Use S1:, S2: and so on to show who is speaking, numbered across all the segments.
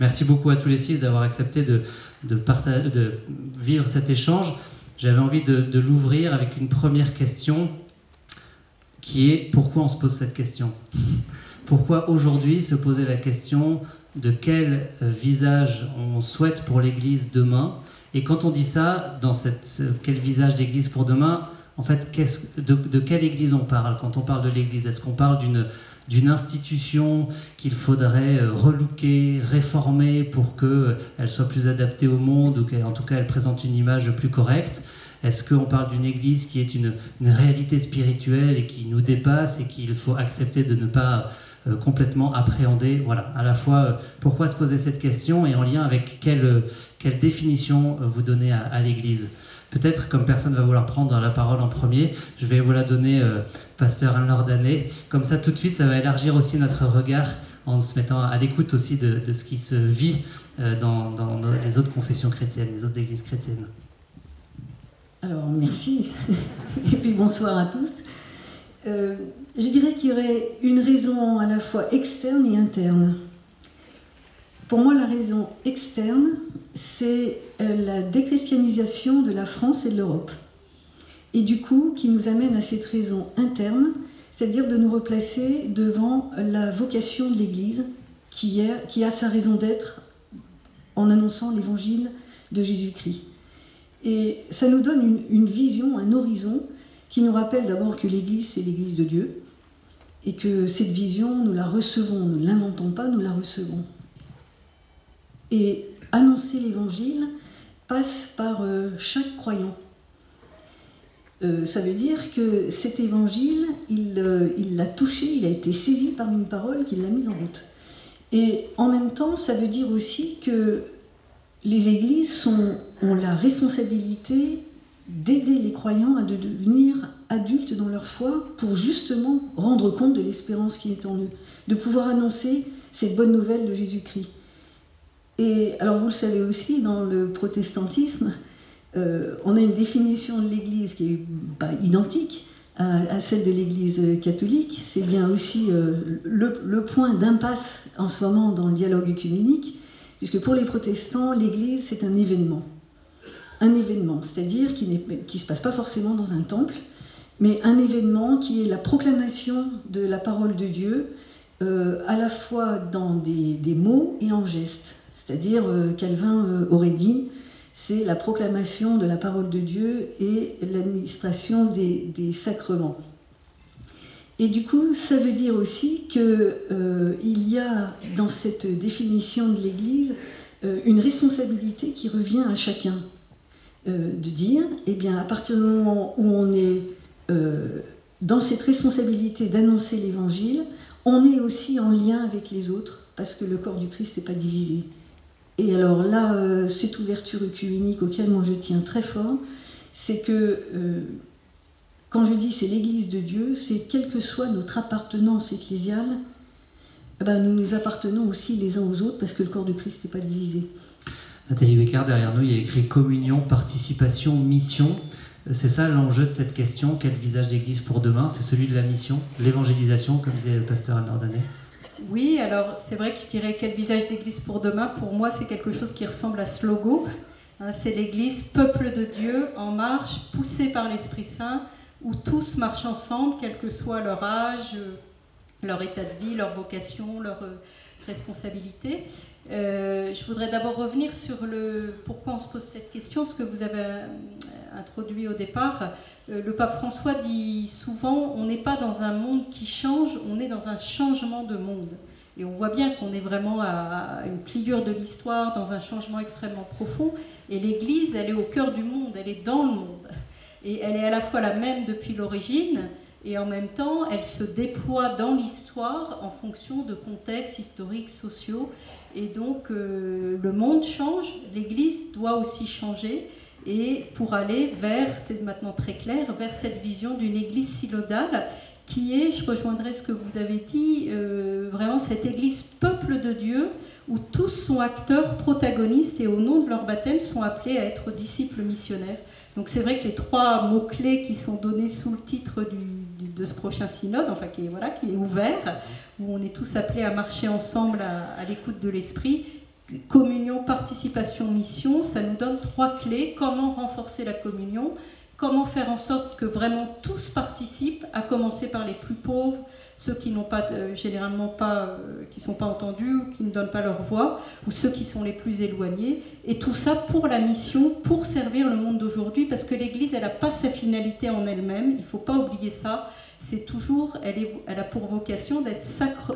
S1: Merci beaucoup à tous les six d'avoir accepté de, vivre cet échange. J'avais envie de, l'ouvrir avec une première question qui est pourquoi on se pose cette question? Pourquoi aujourd'hui se poser la question de quel euh, visage on souhaite pour l'Église demain? Et quand on dit ça, dans cette quel visage d'Église pour demain, en fait, de, quelle Église on parle? Quand on parle de l'Église Est-ce qu'on parle d'une d'une institution qu'il faudrait euh, relooker, réformer pour qu'elle euh, soit plus adaptée au monde ou qu'en tout cas elle présente une image plus correcte. Est-ce qu'on parle d'une Église qui est une, réalité spirituelle et qui nous dépasse et qu'il faut accepter de ne pas euh, complètement appréhender? Voilà, à la fois pourquoi se poser cette question et en lien avec quelle, définition vous donnez à l'Église? Peut-être, comme personne va vouloir prendre la parole en premier, je vais vous la donner, euh, pasteur Anne Lordané. Comme ça, tout de suite, ça va élargir aussi notre regard en se mettant à l'écoute aussi de, ce qui se vit euh, dans, les autres confessions chrétiennes, les autres églises chrétiennes.
S2: Alors, merci. et puis bonsoir à tous. Euh, je dirais qu'il y aurait une raison à la fois externe et interne. Pour moi, la raison externe, c'est euh, la déchristianisation de la France et de l'Europe. Et du coup, qui nous amène à cette raison interne, c'est-à-dire de nous replacer devant la vocation de l'Église, qui, a sa raison d'être en annonçant l'évangile de Jésus-Christ. Et ça nous donne une, une, vision, un horizon, qui nous rappelle d'abord que l'Église, c'est l'Église de Dieu, et que cette vision, nous la recevons, nous ne l'inventons pas, nous la recevons. Et annoncer l'évangile passe par euh, chaque croyant. Euh, ça veut dire que cet évangile, euh, il l'a touché, il a été saisi par une parole qui l'a mise en route. Et en même temps, ça veut dire aussi que les églises ont la responsabilité d'aider les croyants à devenir adultes dans leur foi pour justement rendre compte de l'espérance qui est en eux, de pouvoir annoncer cette bonne nouvelle de Jésus-Christ. Et alors vous le savez aussi, dans le protestantisme, euh, on a une définition de l'Église qui est pas identique à, celle de l'Église catholique. C'est bien aussi euh, le, point d'impasse en ce moment dans le dialogue œcuménique, puisque pour les protestants, l'Église, c'est un événement. Un événement, c'est-à-dire qui ne se passe pas forcément dans un temple, mais un événement qui est la proclamation de la parole de Dieu, euh, à la fois dans des, des mots et en gestes. C'est-à-dire, euh, Calvin euh, aurait dit, c'est la proclamation de la parole de Dieu et l'administration des, sacrements. Et du coup, ça veut dire aussi qu'il euh, y a dans cette définition de l'Église une responsabilité qui revient à chacun. de dire, eh bien, à partir du moment où on est dans cette responsabilité d'annoncer l'Évangile, on est aussi en lien avec les autres, parce que le corps du Christ n'est pas divisé. Et alors là, euh, cette ouverture œcuménique auquel moi je tiens très fort, c'est que euh, quand je dis c'est l'Église de Dieu, c'est quelle que soit notre appartenance ecclésiale, eh ben, nous nous appartenons aussi les uns aux autres parce que le corps de Christ n'est pas divisé.
S1: Nathalie Becker, derrière nous, il y a écrit communion, participation, mission. C'est ça l'enjeu de cette question. Quel visage d'Église pour demain? C'est celui de la mission, l'évangélisation, comme disait le pasteur Anne
S3: oui, alors c'est vrai que je dirais quel visage d'église pour demain. Pour moi, c'est quelque chose qui ressemble à ce logo. Hein, c'est l'église, peuple de Dieu, en marche, poussé par l'Esprit Saint, où tous marchent ensemble, quel que soit leur âge, leur état de vie, leur vocation, leur euh, responsabilité. Euh, je voudrais d'abord revenir sur le pourquoi on se pose cette question, ce que vous avez euh, introduit au départ. Euh, le pape François dit souvent on n'est pas dans un monde qui change, on est dans un changement de monde. Et on voit bien qu'on est vraiment à une pliure de l'histoire, dans un changement extrêmement profond. Et l'Église, elle est au cœur du monde, elle est dans le monde. Et elle est à la fois la même depuis l'origine, et en même temps, elle se déploie dans l'histoire en fonction de contextes historiques, sociaux. Et donc, euh, le monde change, l'Église doit aussi changer et pour aller vers, c'est maintenant très clair, vers cette vision d'une Église synodale qui est, je rejoindrai ce que vous avez dit, euh, vraiment cette Église peuple de Dieu où tous sont acteurs protagonistes et au nom de leur baptême sont appelés à être disciples missionnaires. Donc c'est vrai que les trois mots-clés qui sont donnés sous le titre de ce prochain synode, enfin qui est, voilà, qui est ouvert, où on est tous appelés à marcher ensemble à l'écoute de l'Esprit, communion, participation, mission, ça nous donne trois clés. Comment renforcer la communion? Comment faire en sorte que vraiment tous participent, à commencer par les plus pauvres, ceux qui n'ont pas généralement pas, euh, qui sont pas entendus ou qui ne donnent pas leur voix, ou ceux qui sont les plus éloignés. Et tout ça pour la mission, pour servir le monde d'aujourd'hui, parce que l'Église, elle n'a pas sa finalité en elle-même. Il ne faut pas oublier ça. C'est toujours, elle, a pour vocation d'être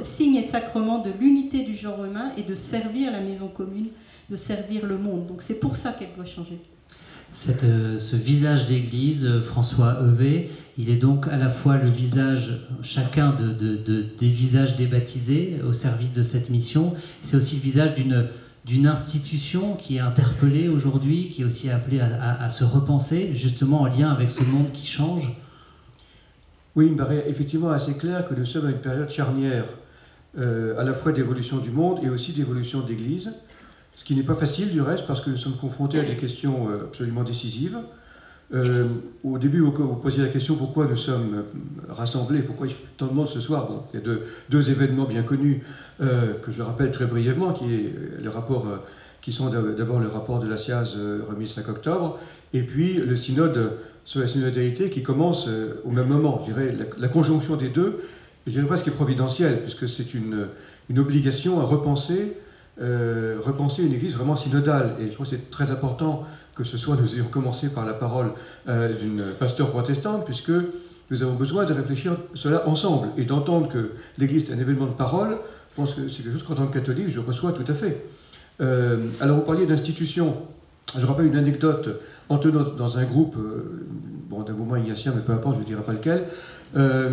S3: signe et sacrement de l'unité du genre humain et de servir la maison commune, de servir le monde. Donc c'est pour ça qu'elle doit changer.
S1: Euh, ce visage d'église, euh, François Evé, il est donc à la fois le visage, chacun des visages débaptisés au service de cette mission, c'est aussi le visage d'une institution qui est interpellée aujourd'hui, qui est aussi appelée à, se repenser, justement en lien avec ce monde qui change.
S4: Oui, il me paraît effectivement assez clair que nous sommes à une période charnière, euh, à la fois d'évolution du monde et aussi d'évolution de l'Église. Ce qui n'est pas facile du reste parce que nous sommes confrontés à des questions euh, absolument décisives. Euh, au début, vous, posiez la question pourquoi nous sommes rassemblés, pourquoi il y a tant de monde ce soir? il y a deux, événements bien connus que je rappelle très brièvement, qui, est le rapport, qui sont d'abord le rapport de la SIAZ remis le 5 octobre, et puis le synode sur la synodalité qui commence au même moment. Je dirais la, conjonction des deux, je dirais presque providentielle, puisque c'est une, une obligation à repenser euh, repenser une église vraiment synodale. Et je crois que c'est très important que ce soit, nous ayons commencé par la parole euh, d'une pasteur protestante, puisque nous avons besoin de réfléchir cela ensemble et d'entendre que l'église est un événement de parole. Je pense que c'est quelque chose qu'en tant que catholique, je reçois tout à fait. Euh, alors, vous parliez d'institutions. Je rappelle une anecdote. En tenant dans un groupe, bon, d'un mouvement ignatien, mais peu importe, je ne dirai pas lequel, euh,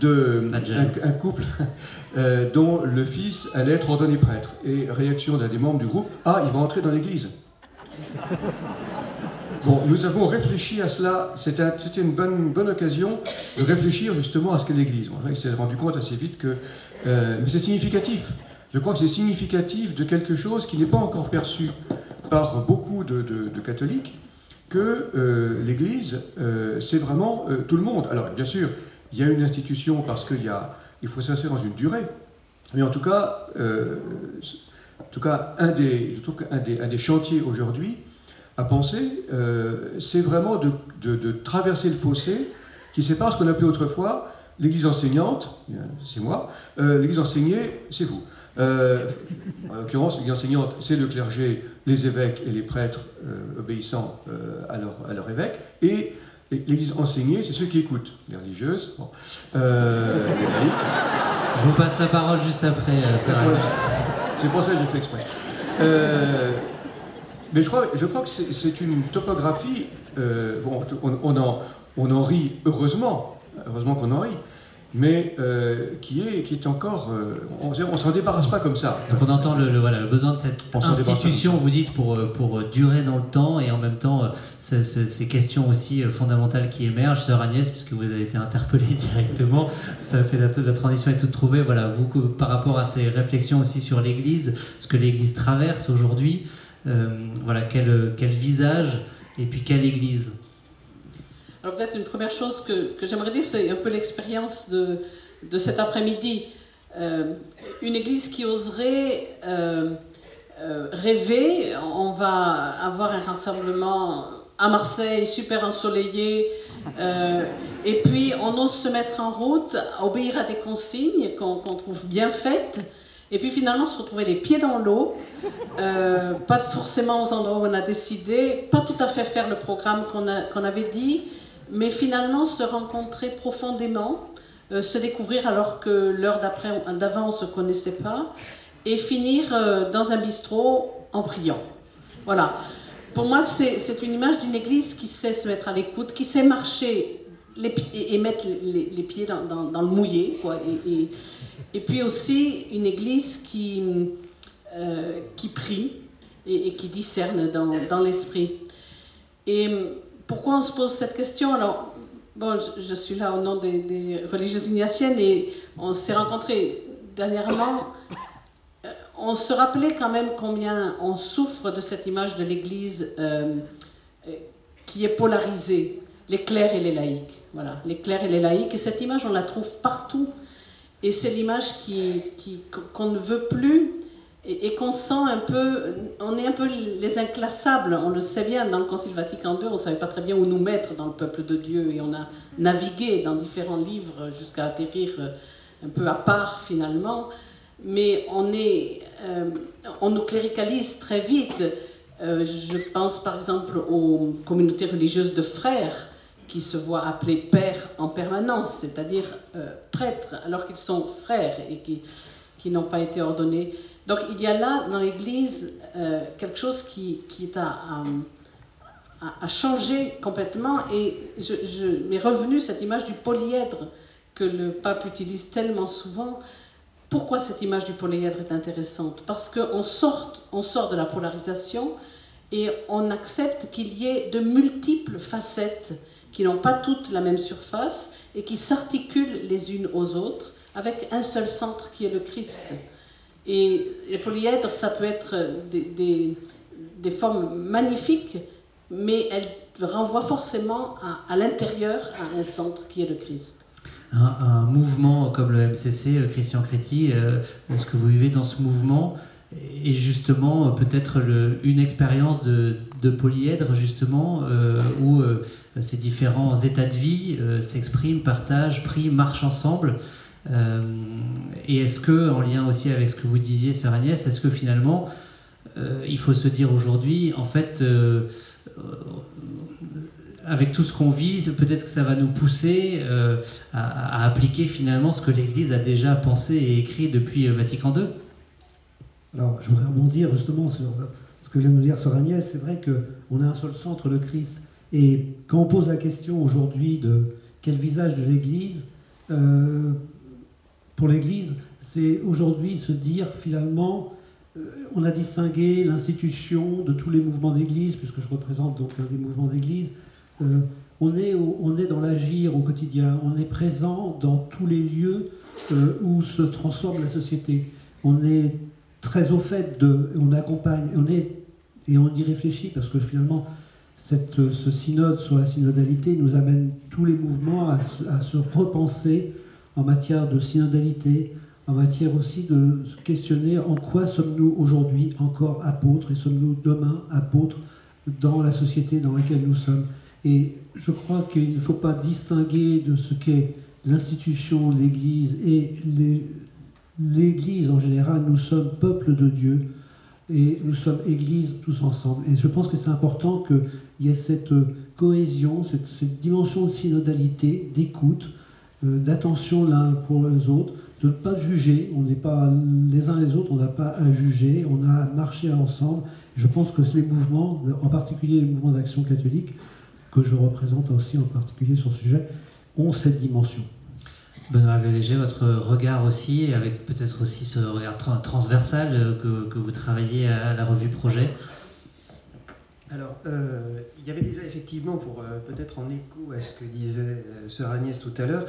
S4: de, un, couple euh, dont le fils allait être ordonné prêtre. Et réaction d'un des membres du groupe Ah, il va entrer dans l'église. Bon, nous avons réfléchi à cela. C'était une bonne, bonne occasion de réfléchir justement à ce qu'est l'Église. On s'est rendu compte assez vite que. Euh, mais c'est significatif. Je crois que c'est significatif de quelque chose qui n'est pas encore perçu par beaucoup de, catholiques, que l'Église, c'est vraiment tout le monde. Alors, bien sûr, il y a une institution parce qu'il il faut s'inscrire dans une durée. Mais en tout cas, euh, en tout cas un des, je trouve qu'un des, un des chantiers aujourd'hui à penser, euh, c'est vraiment de, traverser le fossé qui sépare ce qu'on appelait autrefois l'église enseignante, c'est moi, euh, l'église enseignée, c'est vous. En l'occurrence, l'église enseignante, c'est le clergé, les évêques et les prêtres obéissant à, leur, à leur évêque, et L'Église enseignée, c'est ceux qui écoutent, les religieuses,
S1: euh, Je vous passe la parole juste après, euh,
S4: C'est pour ça que j'ai fait exprès. Euh, mais je crois, je crois que c'est une topographie, bon, on, en, on en rit heureusement, heureusement qu'on en rit, mais euh, qui, est, qui est encore... Euh, on ne s'en débarrasse pas comme ça.
S1: Donc on entend le, voilà, le besoin de cette institution, vous dites, pour, euh, pour durer dans le temps, et en même temps, ces questions aussi fondamentales qui émergent. Sœur Agnès, puisque vous avez été interpellée directement, ça fait la, la transition est toute trouvée. Voilà, vous, par rapport à ces réflexions aussi sur l'Église, ce que l'Église traverse aujourd'hui, voilà, quel, quel visage et puis quelle Église?
S5: Alors peut-être une première chose que, que j'aimerais dire, c'est un peu l'expérience de, de cet après-midi. Euh, une église qui oserait euh, euh, rêver, on va avoir un rassemblement à Marseille, super ensoleillé, et puis on ose se mettre en route, obéir à des consignes qu'on trouve bien faites, et puis finalement se retrouver les pieds dans l'eau, pas forcément aux endroits où on a décidé, pas tout à fait faire le programme qu'on qu'on avait dit, mais finalement se rencontrer profondément, euh, se découvrir alors que l'heure d'avant on ne se connaissait pas, et finir euh, dans un bistrot en priant. Voilà. Pour moi, c'est une image d'une église qui sait se mettre à l'écoute, qui sait marcher et, mettre les, pieds dans, le mouillé. Quoi, et, puis aussi une église qui, euh, prie et, qui discerne dans, dans l'esprit. Et pourquoi on se pose cette question Alors, bon, je, suis là au nom des, religieuses ignatiennes et on s'est rencontrés dernièrement. Euh, on se rappelait quand même combien on souffre de cette image de l'Église euh, qui est polarisée, les clercs et les laïcs. Voilà, les clercs et les laïcs. Et cette image, on la trouve partout. Et c'est l'image qu'on qui, qu'on ne veut plus et, qu'on sent un peu, on est un peu les inclassables, on le sait bien, dans le Concile Vatican II, on ne savait pas très bien où nous mettre dans le peuple de Dieu, et on a navigué dans différents livres jusqu'à atterrir un peu à part finalement, mais on, est, euh, on nous cléricalise très vite. Euh, je pense par exemple aux communautés religieuses de frères qui se voient appeler pères en permanence, c'est-à-dire euh, prêtres, alors qu'ils sont frères et qui n'ont pas été ordonnés. Donc il y a là dans l'Église euh, quelque chose qui, qui est à, à, changer complètement et je, je m'est revenu cette image du polyèdre que le pape utilise tellement souvent. Pourquoi cette image du polyèdre est intéressante? Parce qu'on sort, on sort de la polarisation et on accepte qu'il y ait de multiples facettes qui n'ont pas toutes la même surface et qui s'articulent les unes aux autres avec un seul centre qui est le Christ. Et les polyèdres, ça peut être des, des, formes magnifiques, mais elles renvoient forcément à, l'intérieur, à un centre qui est le Christ.
S1: Un, mouvement comme le MCC, euh, Christian Créti, euh, ce que vous vivez dans ce mouvement? Est justement euh, peut-être une expérience de, de, polyèdre, justement, où ces différents états de vie s'expriment, partagent, prient, marchent ensemble. Euh, et est-ce que, en lien aussi avec ce que vous disiez, Sœur Agnès, est-ce que finalement, euh, il faut se dire aujourd'hui, en fait, euh, avec tout ce qu'on vit, peut-être que ça va nous pousser à, appliquer finalement ce que l'Église a déjà pensé et écrit depuis Vatican II
S6: Alors, je voudrais rebondir justement sur ce que vient de nous dire Sœur Agnès. C'est vrai qu'on a un seul centre, le Christ. Et quand on pose la question aujourd'hui de quel visage de l'Église, pour l'Église, c'est aujourd'hui se dire finalement, euh, on a distingué l'institution de tous les mouvements d'Église, puisque je représente donc des mouvements d'Église. Euh, on, est on est dans l'agir au quotidien, on est présent dans tous les lieux euh, où se transforme la société. On est très au fait de, on accompagne, on est, et on y réfléchit, parce que finalement, cette, ce synode sur la synodalité nous amène tous les mouvements à se repenser en matière de synodalité, en matière aussi de se questionner en quoi sommes-nous aujourd'hui encore apôtres et sommes-nous demain apôtres dans la société dans laquelle nous sommes. Et je crois qu'il ne faut pas distinguer de ce qu'est l'institution, l'Église et l'Église en général. Nous sommes peuple de Dieu et nous sommes Église tous ensemble. Et je pense que c'est important qu'il y ait cette cohésion, cette, cette dimension de synodalité, d'écoute, d'attention l'un pour les autres, de ne pas juger. On n'est pas les uns les autres, on n'a pas à juger, on a à marcher ensemble. Je pense que les mouvements, en particulier les mouvements d'action catholique, que je représente aussi en particulier sur ce sujet, ont cette dimension.
S1: Benoît Léger, votre regard aussi, avec peut-être aussi ce regard transversal euh, que, que, vous travaillez à la revue Projet.
S7: Alors, euh, il y avait déjà effectivement, pour euh, peut-être en écho à ce que disait euh, Sœur Agnès tout à l'heure,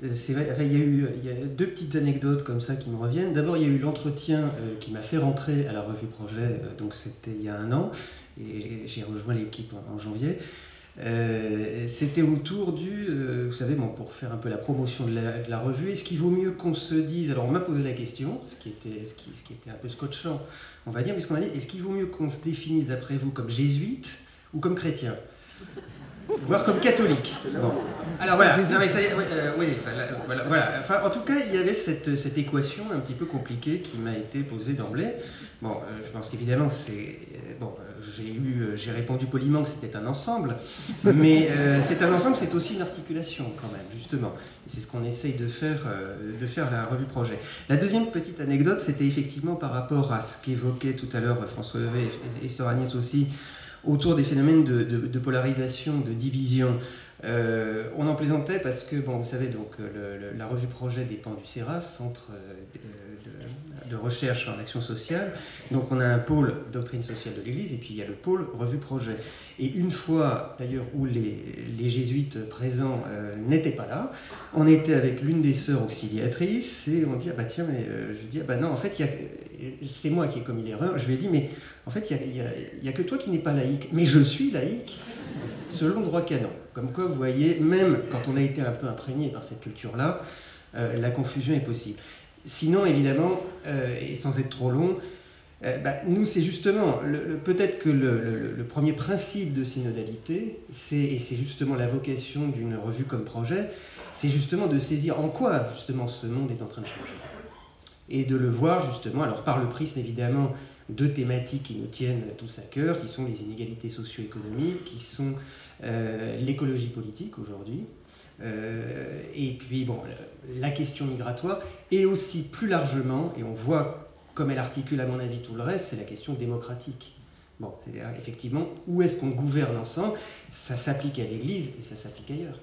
S7: vrai, il, y a eu, deux petites anecdotes comme ça qui me reviennent. D'abord, il y a eu l'entretien qui m'a fait rentrer à la revue Projet, donc c'était il y a un an, et j'ai rejoint l'équipe en janvier. Euh, c'était autour du, euh, vous savez, bon, pour faire un peu la promotion de la, revue, est-ce qu'il vaut mieux qu'on se dise, alors on m'a posé la question, ce qui, était, ce, qui, ce qui était un peu scotchant, on va dire, mais ce qu'on a dit, est-ce qu'il vaut mieux qu'on se définisse d'après vous comme jésuite ou comme chrétien? Voire comme catholique. Alors voilà, non mais ça, euh, oui, voilà, voilà, Enfin, en tout cas, il y avait cette, cette équation un petit peu compliquée qui m'a été posée d'emblée. Bon, je pense qu'évidemment, c'est bon, euh, j'ai répondu poliment que c'était un ensemble, mais euh, c'est un ensemble, c'est aussi une articulation quand même, justement. C'est ce qu'on essaye de faire, euh, de faire la revue projet. La deuxième petite anecdote, c'était effectivement par rapport à ce qu'évoquait tout à l'heure François Levé et Sœur aussi, autour des phénomènes de, polarisation, de division. On en plaisantait parce que, bon, vous savez, donc, la revue projet dépend du CERA, Centre euh, de, recherche en action sociale. Donc on a un pôle doctrine sociale de l'Église et puis il y a le pôle revue projet. Et une fois, d'ailleurs, où les, jésuites présents euh, n'étaient pas là, on était avec l'une des sœurs auxiliatrices et on dit, ah bah tiens, mais je dis, ah bah non, en fait, c'est moi qui ai commis l'erreur. Je lui ai dit, mais en fait, il n'y a, que toi qui n'es pas laïque. Mais je suis laïque selon le droit canon. Comme quoi, vous voyez, même quand on a été un peu imprégné par cette culture-là, euh, la confusion est possible. Sinon, évidemment, euh, et sans être trop long, bah, nous, c'est justement, peut-être que le, premier principe de synodalité, et c'est justement la vocation d'une revue comme projet, c'est justement de saisir en quoi justement ce monde est en train de changer. Et de le voir justement, alors par le prisme évidemment de thématiques qui nous tiennent tous à cœur, qui sont les inégalités socio-économiques, qui sont euh, l'écologie politique aujourd'hui, euh, et puis bon, la question migratoire, et aussi plus largement, et on voit comme elle articule à mon avis tout le reste, c'est la question démocratique. Bon, c'est-à-dire effectivement, où est-ce qu'on gouverne ensemble? Ça s'applique à l'Église et ça s'applique ailleurs.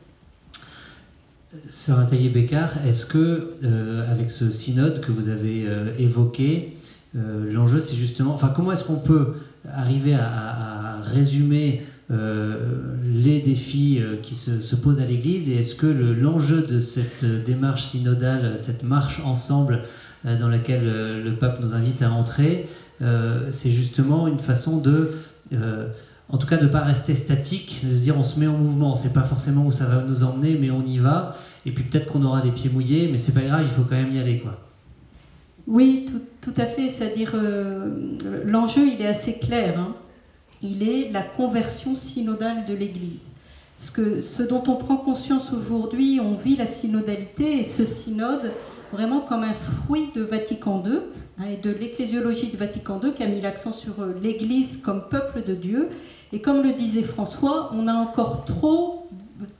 S1: Sœur Atelier Bécard, est-ce que, euh, avec ce synode que vous avez euh, évoqué, l'enjeu c'est justement, enfin, comment est-ce qu'on peut arriver à, résumer les défis qui se, posent à l'Église et est-ce que l'enjeu de cette démarche synodale, cette marche ensemble dans laquelle le pape nous invite à entrer, c'est justement une façon de en tout cas de ne pas rester statique, de se dire on se met en mouvement, c'est pas forcément où ça va nous emmener, mais on y va, et puis peut-être qu'on aura les pieds mouillés, mais c'est pas grave, il faut quand même y aller. quoi.
S3: Oui, tout, à fait, c'est-à-dire euh, l'enjeu il est assez clair, hein. Il est la conversion synodale de l'Église. Ce, dont on prend conscience aujourd'hui, on vit la synodalité, et ce synode vraiment comme un fruit de Vatican II, hein, et de l'ecclésiologie de Vatican II qui a mis l'accent sur euh, l'Église comme peuple de Dieu et comme le disait François, on a encore trop,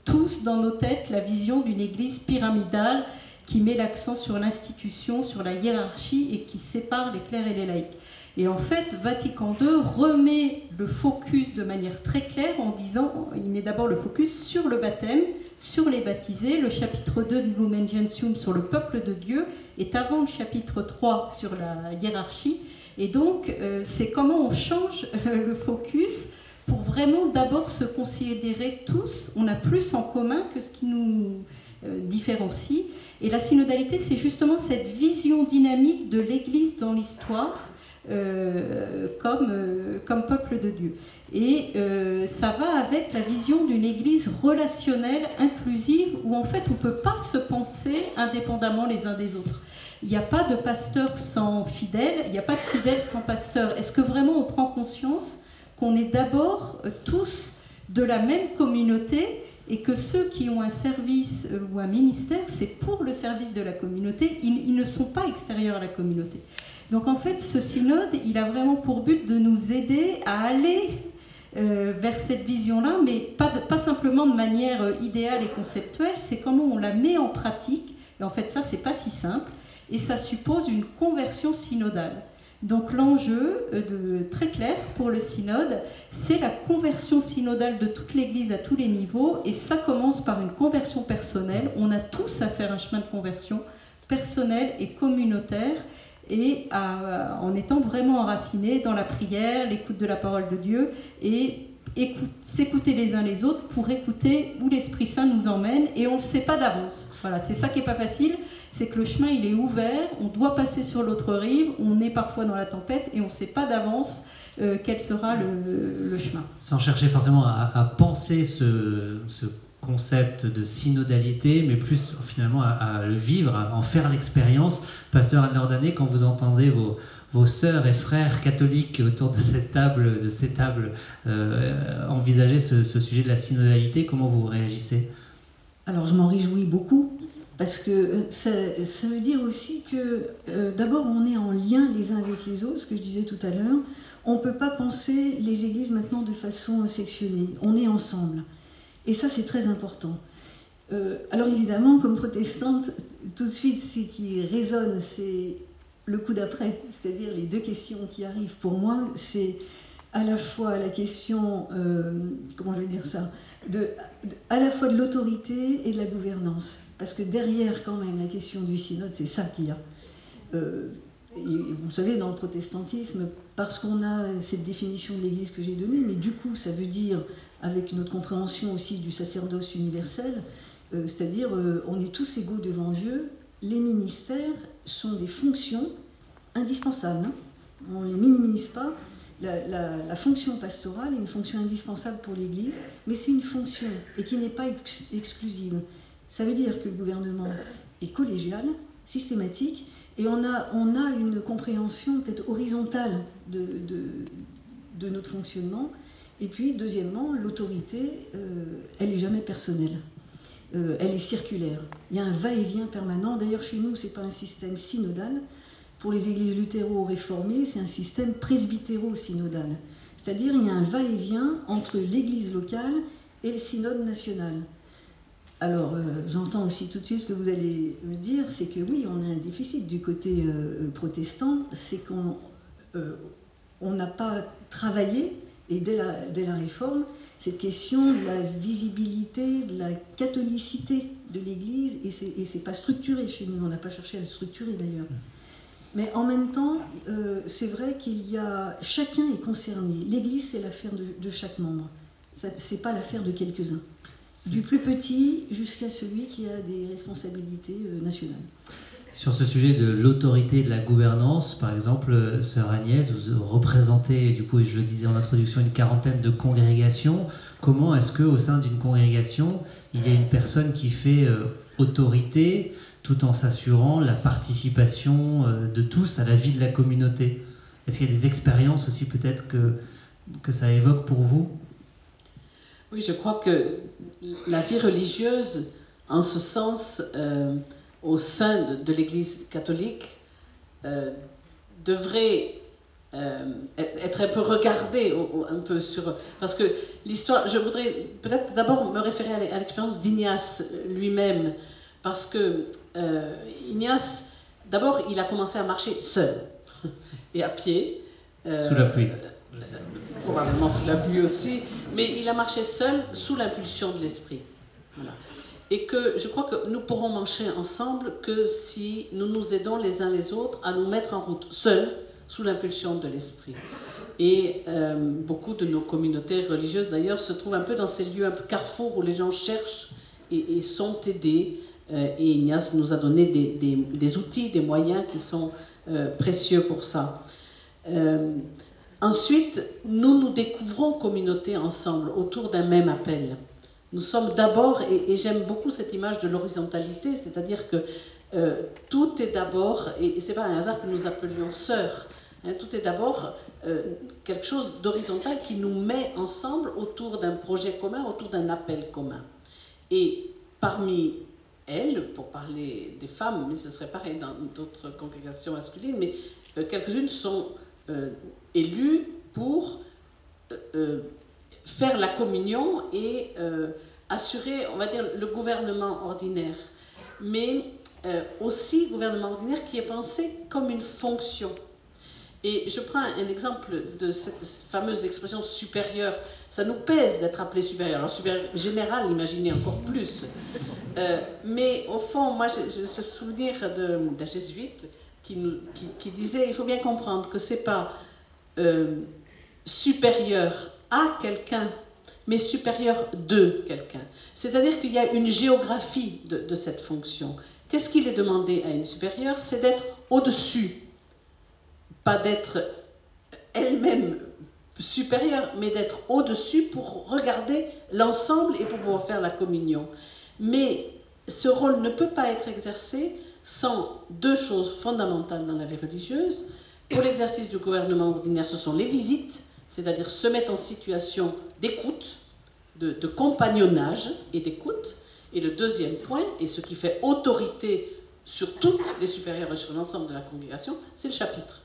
S3: tous dans nos têtes, la vision d'une église pyramidale qui met l'accent sur l'institution, sur la hiérarchie et qui sépare les clercs et les laïcs. Et en fait, Vatican II remet le focus de manière très claire en disant, il met d'abord le focus sur le baptême, sur les baptisés. Le chapitre 2 de Lumen Gentium sur le peuple de Dieu est avant le chapitre 3 sur la hiérarchie. Et donc, euh, c'est comment on change euh, le focus pour vraiment d'abord se considérer tous, on a plus en commun que ce qui nous euh, différencie. Et la synodalité, c'est justement cette vision dynamique de l'Église dans l'histoire. Euh, comme, euh, comme peuple de Dieu. Et ça va avec la vision d'une Église relationnelle, inclusive, où en fait on ne peut pas se penser indépendamment les uns des autres. Il n'y a pas de pasteur sans fidèle, il n'y a pas de fidèle sans pasteur. Est-ce que vraiment on prend conscience qu'on est d'abord euh, tous de la même communauté et que ceux qui ont un service euh, ou un ministère, c'est pour le service de la communauté, ils, ne sont pas extérieurs à la communauté? Donc en fait, ce synode, il a vraiment pour but de nous aider à aller euh, vers cette vision-là, mais pas, simplement de manière idéale et conceptuelle, c'est comment on la met en pratique. Et en fait, ça, c'est pas si simple, et ça suppose une conversion synodale. Donc l'enjeu euh, très clair pour le synode, c'est la conversion synodale de toute l'Église à tous les niveaux, et ça commence par une conversion personnelle. On a tous à faire un chemin de conversion personnel et communautaire, et en étant vraiment enraciné dans la prière, l'écoute de la parole de Dieu, et s'écouter les uns les autres pour écouter où l'Esprit Saint nous emmène et on ne sait pas d'avance. Voilà, c'est ça qui est pas facile, c'est que le chemin il est ouvert, on doit passer sur l'autre rive, on est parfois dans la tempête et on ne sait pas d'avance euh, quel sera le, chemin.
S1: Sans chercher forcément à, penser ce, concept de synodalité, mais plus finalement à, le vivre, à en faire l'expérience. Pasteur Adler quand vous entendez vos vos sœurs et frères catholiques autour de cette table, de ces tables, euh, envisager ce, sujet de la synodalité Comment vous réagissez?
S2: Alors je m'en réjouis beaucoup parce que euh, ça, veut dire aussi que euh, d'abord on est en lien les uns avec les autres, ce que je disais tout à l'heure. On ne peut pas penser les églises maintenant de façon sectionnée. On est ensemble. Et ça c'est très important. alors évidemment, comme protestante, tout de suite, ce qui résonne, c'est le coup d'après, c'est-à-dire les deux questions qui arrivent pour moi, c'est à la fois la question, euh, comment je vais dire ça, de, à la fois de l'autorité et de la gouvernance. Parce que derrière, quand même, la question du synode, c'est ça qu'il y a. Euh, vous savez, dans le protestantisme, parce qu'on a cette définition de l'Église que j'ai donnée, mais du coup, ça veut dire, avec notre compréhension aussi du sacerdoce universel, euh, c'est-à-dire on est tous égaux devant Dieu, les ministères sont des fonctions indispensables. Hein. On ne les minimise pas. La, fonction pastorale est une fonction indispensable pour l'Église, mais c'est une fonction et qui n'est pas exclusive. Ça veut dire que le gouvernement est collégial, systématique, Et on a, on a une compréhension peut-être horizontale de, de, notre fonctionnement. Et puis, deuxièmement, l'autorité, euh, elle n'est jamais personnelle. Euh, elle est circulaire. Il y a un va-et-vient permanent. D'ailleurs, chez nous, ce n'est pas un système synodal. Pour les églises luthéro-réformées, c'est un système presbytéro-synodal. C'est-à-dire, il y a un va-et-vient entre l'église locale et le synode national. Alors, euh, j'entends aussi tout de suite ce que vous allez me dire, c'est que oui, on a un déficit du côté protestant, c'est qu'on on n'a pas travaillé, et dès la, réforme, cette question de la visibilité, de la catholicité de l'Église, et c'est pas structuré chez nous, on n'a pas cherché à le structurer d'ailleurs. Mais en même temps, euh, c'est vrai qu'il y a. Chacun est concerné. L'Église, c'est l'affaire de, chaque membre. C'est pas l'affaire de quelques-uns. Du plus petit jusqu'à celui qui a des responsabilités euh, nationales.
S1: Sur ce sujet de l'autorité de la gouvernance, par exemple, euh, Sœur Agnès, vous représentez, du coup, je le disais en introduction, une quarantaine de congrégations. Comment est-ce qu'au sein d'une congrégation, il y a une personne qui fait euh, autorité tout en s'assurant la participation euh, de tous à la vie de la communauté? Est-ce qu'il y a des expériences aussi peut-être que, que ça évoque pour vous?
S5: Oui, je crois que la vie religieuse, en ce sens, au sein de, l'Église catholique euh, devrait euh, être un peu regardé un peu sur parce que l'histoire je voudrais peut-être d'abord me référer à l'expérience d'Ignace lui-même parce que euh, Ignace d'abord il a commencé à marcher seul et à pied
S1: sous la pluie.
S5: probablement sous la pluie aussi mais il a marché seul sous l'impulsion de l'esprit. Voilà et que je crois que nous pourrons marcher ensemble que si nous nous aidons les uns les autres à nous mettre en route seuls, sous l'impulsion de l'esprit. Et euh, beaucoup de nos communautés religieuses, d'ailleurs, se trouvent un peu dans ces lieux un peu carrefour où les gens cherchent et, sont aidés. Euh, et Ignace nous a donné des, des, outils, des moyens qui sont euh, précieux pour ça. ensuite, nous nous découvrons communauté ensemble autour d'un même appel. Nous sommes d'abord, et, j'aime beaucoup cette image de l'horizontalité, c'est-à-dire que euh, tout est d'abord, et, ce n'est pas un hasard que nous appelions sœurs, hein, tout est d'abord euh, quelque chose d'horizontal qui nous met ensemble autour d'un projet commun, autour d'un appel commun. Et parmi elles, pour parler des femmes, mais ce serait pareil dans d'autres congrégations masculines, mais euh, quelques-unes sont élues pour faire la communion et euh, assurer, on va dire, le gouvernement ordinaire, mais euh, aussi gouvernement ordinaire qui est pensé comme une fonction. Et je prends un exemple de cette fameuse expression supérieure. Ça nous pèse d'être appelé supérieur. Alors supérieur général, imaginez encore plus. Euh, mais au fond, moi, j'ai ce souvenir d'un jésuite qui, qui, disait, il faut bien comprendre que c'est pas supérieur à quelqu'un, mais supérieur de quelqu'un. C'est-à-dire qu'il y a une géographie de, cette fonction. Qu'est-ce qu'il est demandé à une supérieure? C'est d'être au-dessus, pas d'être elle-même supérieure, mais d'être au-dessus pour regarder l'ensemble et pour pouvoir faire la communion. Mais ce rôle ne peut pas être exercé sans deux choses fondamentales dans la vie religieuse. Pour l'exercice du gouvernement ordinaire, ce sont les visites c'est-à-dire se mettre en situation d'écoute, de, compagnonnage et d'écoute. Et le deuxième point, et ce qui fait autorité sur toutes les supérieures et sur l'ensemble de la congrégation, c'est le chapitre.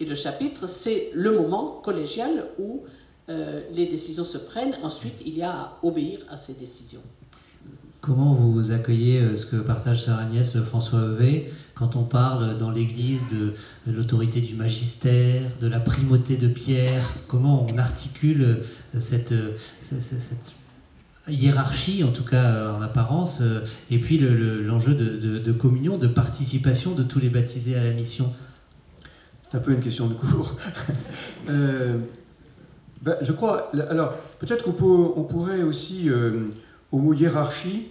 S5: Et le chapitre, c'est le moment collégial où euh, les décisions se prennent. Ensuite, il y a à obéir à ces décisions.
S1: Comment vous accueillez euh, ce que partage Sœur Agnès François Heuvet? Quand on parle dans l'Église de, l'autorité du magistère, de la primauté de Pierre Comment on articule euh, cette, cette, hiérarchie, en tout cas euh, en apparence, et puis l'enjeu de, communion, de participation de tous les baptisés à la mission?
S4: C'est un peu une question de cours. Ben, je crois, alors peut-être qu'on pourrait aussi, au mot hiérarchie,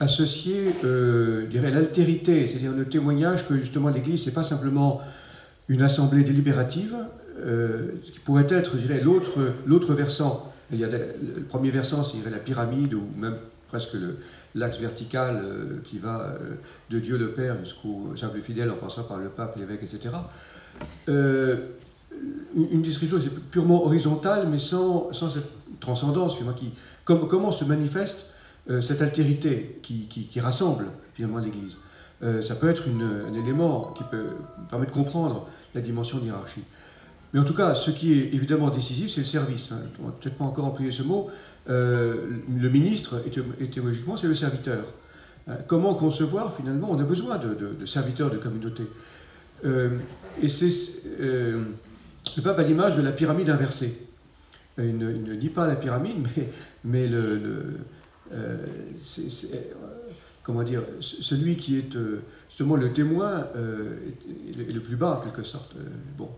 S4: associer euh, l'altérité, c'est-à-dire le témoignage que justement l'Église, c'est pas simplement une assemblée délibérative, euh, ce qui pourrait être, l'autre, versant. Il y a le premier versant, c'est la pyramide, ou même presque l'axe vertical qui va de Dieu le Père jusqu'au simple fidèle en passant par le pape, l'évêque, etc. une description c'est purement horizontale, mais sans, sans cette transcendance, qui, comment se manifeste cette altérité qui, rassemble finalement l'Église Ça peut être un élément qui peut permettre de comprendre la dimension d'hierarchie. Mais en tout cas, ce qui est évidemment décisif, c'est le service. Hein. On va peut-être pas encore employer ce mot. Euh, le ministre, étymologiquement, c'est le serviteur. Euh, comment concevoir, finalement, on a besoin de, serviteurs de communauté. Euh, et c'est le pape à l'image de la pyramide inversée. Il ne, dit pas la pyramide, mais le, comment dire, celui qui est justement le témoin est, le plus bas en quelque sorte. bon,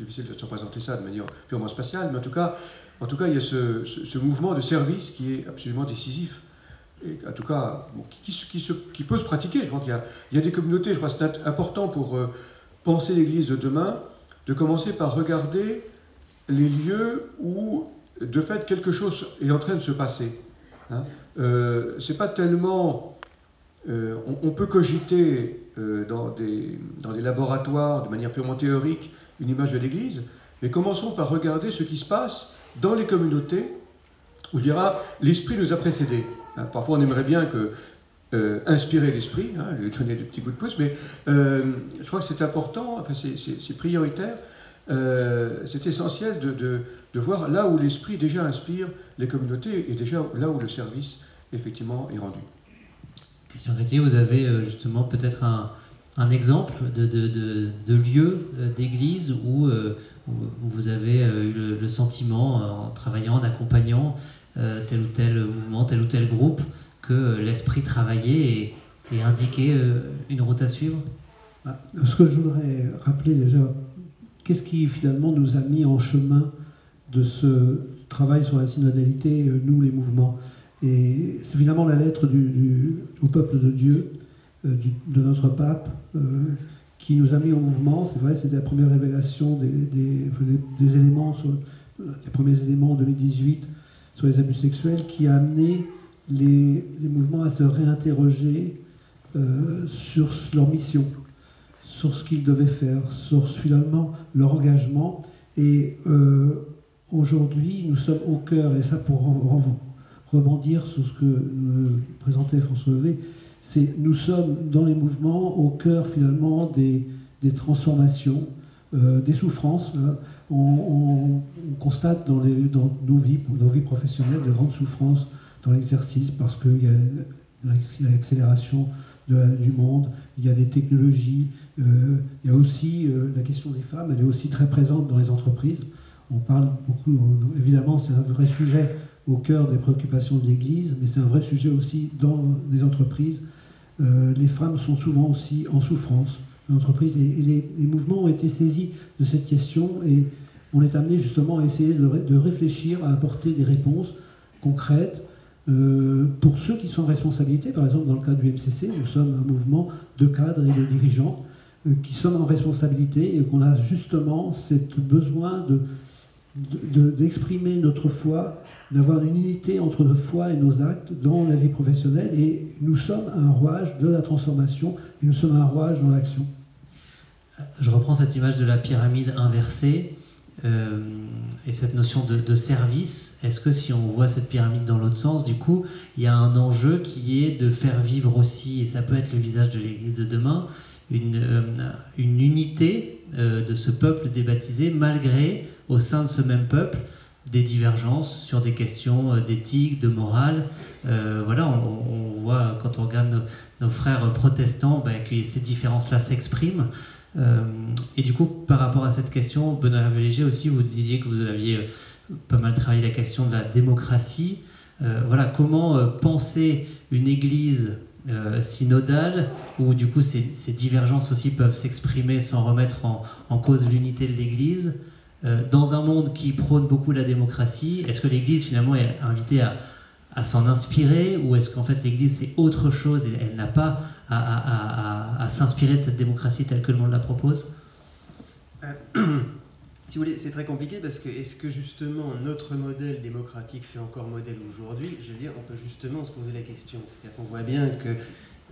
S4: difficile de se représenter ça de manière purement spatiale, mais en tout cas, en tout cas il y a ce, mouvement de service qui est absolument décisif. Et en tout cas, qui, peut se pratiquer. Je crois qu'il y, a des communautés, je crois que c'est important pour euh, penser l'Église de demain, de commencer par regarder les lieux où, de fait, quelque chose est en train de se passer. Hein. Euh, c'est pas tellement. Euh, on, peut cogiter euh, dans, des, dans des laboratoires de manière purement théorique une image de l'Église, mais commençons par regarder ce qui se passe dans les communautés où je dirais l'esprit nous a précédés. Hein, parfois on aimerait bien que inspirer l'esprit, hein, lui donner des petits coups de pouce, mais je crois que c'est important, enfin c'est prioritaire, euh, c'est essentiel de, de, de, voir là où l'esprit déjà inspire les communautés et déjà là où le service effectivement est rendu.
S1: Christian Chrétier, vous avez justement peut-être un, un exemple de, de, de, lieu euh, d'église où, euh, vous avez euh, eu le, sentiment, en travaillant, en accompagnant tel ou tel mouvement, tel ou tel groupe, que l'esprit travaillait et, indiquait une route à suivre?
S6: Ah, Ce que je voudrais rappeler déjà, qu'est-ce qui finalement nous a mis en chemin de ce travail sur la synodalité, nous les mouvements? Et c'est finalement la lettre du, au peuple de Dieu euh, de notre pape, euh, qui nous a mis en mouvement. C'est vrai, c'était la première révélation des, des, éléments, euh, les premiers éléments en 2018 sur les abus sexuels, qui a amené les mouvements à se réinterroger sur leur mission, sur ce qu'ils devaient faire, sur finalement leur engagement. Et aujourd'hui, nous sommes au cœur, et ça pour rebondir sur ce que nous présentait François Levé, nous sommes dans les mouvements au cœur finalement des, transformations, euh, des souffrances. Hein. On, constate dans, les, dans, nos, vies, nos vies professionnelles de grandes souffrances dans l'exercice parce qu'il y a l'accélération du monde, il y a des technologies, euh, il y a aussi euh, la question des femmes, elle est aussi très présente dans les entreprises. On parle beaucoup, évidemment, c'est un vrai sujet au cœur des préoccupations de l'Église, mais c'est un vrai sujet aussi dans les entreprises. Euh, les femmes sont souvent aussi en souffrance dans l'entreprise et, les, mouvements ont été saisis de cette question et on est amené justement à essayer de, réfléchir, à apporter des réponses concrètes euh, pour ceux qui sont en responsabilité. Par exemple, dans le cas du MCC, nous sommes un mouvement de cadres et de dirigeants euh, qui sommes en responsabilité et qu'on a justement ce besoin de d'exprimer notre foi, d'avoir une unité entre nos foi et nos actes dans la vie professionnelle. Et nous sommes un rouage de la transformation et nous sommes un rouage dans l'action.
S1: Je reprends cette image de la pyramide inversée euh, et cette notion de, service. Est-ce que si on voit cette pyramide dans l'autre sens, du coup, il y a un enjeu qui est de faire vivre aussi, et ça peut être le visage de l'Église de demain, une, euh, une unité euh, de ce peuple débaptisé malgré au sein de ce même peuple des divergences sur des questions euh, d'éthique, de morale. Voilà, on, voit quand on regarde nos, frères protestants ben, que ces différences-là s'expriment. Euh, et du coup, par rapport à cette question, Benoît Léger aussi, vous disiez que vous aviez pas mal travaillé la question de la démocratie. voilà, comment penser une église synodale où du coup ces, divergences aussi peuvent s'exprimer sans remettre en, cause l'unité de l'église euh, dans un monde qui prône beaucoup la démocratie, est-ce que l'Église finalement est invitée à s'en inspirer ou est-ce qu'en fait l'Église c'est autre chose et elle n'a pas à, s'inspirer de cette démocratie telle que le monde la propose
S7: euh, si vous voulez, c'est très compliqué parce que est-ce que justement notre modèle démocratique fait encore modèle aujourd'hui? Je veux dire, on peut justement se poser la question. C'est-à-dire qu'on voit bien que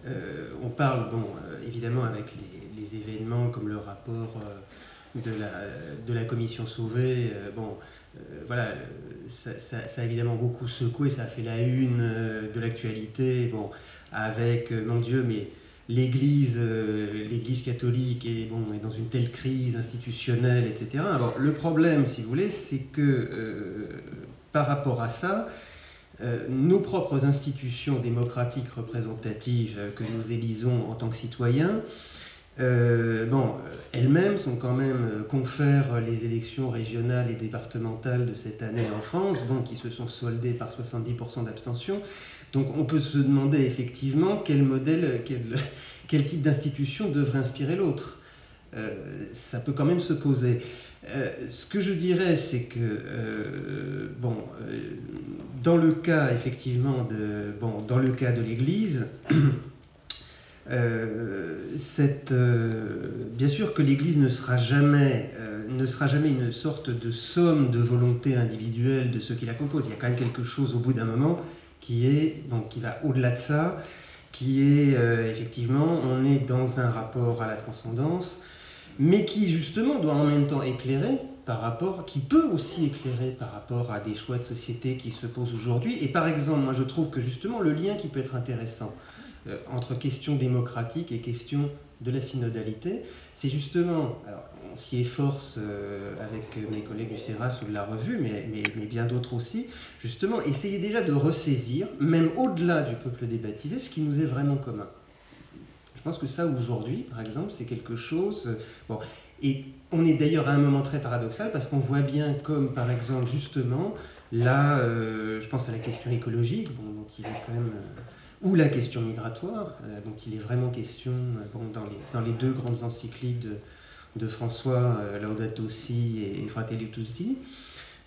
S7: euh, on parle, bon, euh, évidemment, avec les, événements comme le rapport de, la, de la commission Sauvé, bon, voilà, ça, ça, a évidemment beaucoup secoué, ça a fait la une de l'actualité, bon, avec, mon Dieu, mais l'Église, l'Église catholique est, bon, est dans une telle crise institutionnelle, etc. Alors, le problème, si vous voulez, c'est que par rapport à ça, euh, nos propres institutions démocratiques représentatives euh, que nous élisons en tant que citoyens, euh, bon, elles-mêmes sont quand même confèrent les élections régionales et départementales de cette année en France, bon, qui se sont soldées par 70% d'abstention. Donc on peut se demander effectivement quel modèle, quel, type d'institution devrait inspirer l'autre. ça peut quand même se poser. Euh, ce que je dirais, c'est que, euh, bon, euh, dans le cas, effectivement, de, bon, dans le cas de l'Église, cette, bien sûr que l'Église ne sera jamais, ne sera jamais une sorte de somme de volonté individuelle de ceux qui la composent. Il y a quand même quelque chose au bout d'un moment qui est, donc, qui va au-delà de ça, qui est effectivement, on est dans un rapport à la transcendance mais qui justement doit en même temps éclairer par rapport, qui peut aussi éclairer par rapport à des choix de société qui se posent aujourd'hui. Et par exemple, moi je trouve que justement le lien qui peut être intéressant euh, entre question démocratique et question de la synodalité, c'est justement, alors on s'y efforce euh, avec mes collègues du CERAS ou de la revue, mais, mais, bien d'autres aussi, justement essayer déjà de ressaisir, même au-delà du peuple débaptisé, ce qui nous est vraiment commun. Je pense que ça, aujourd'hui, par exemple, c'est quelque chose... Euh, bon, et on est d'ailleurs à un moment très paradoxal parce qu'on voit bien comme, par exemple, justement, là, euh, je pense à la question écologique, bon, dont il est quand même... Euh, ou la question migratoire, dont il est vraiment question bon, dans, les, dans les deux grandes encycliques de, de François, Laudato Si et, Fratelli Tutti.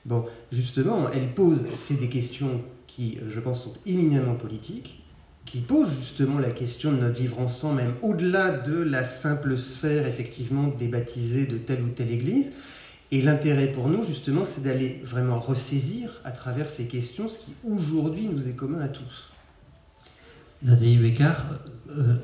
S7: Bon, justement, elle pose, c'est des questions qui, je pense, sont éminemment politiques, qui pose justement la question de notre vivre ensemble, même au-delà de la simple sphère effectivement débaptisée de telle ou telle église. Et l'intérêt pour nous, justement, c'est d'aller vraiment ressaisir à travers ces questions ce qui aujourd'hui nous est commun à tous.
S1: Nathalie Bécard, euh,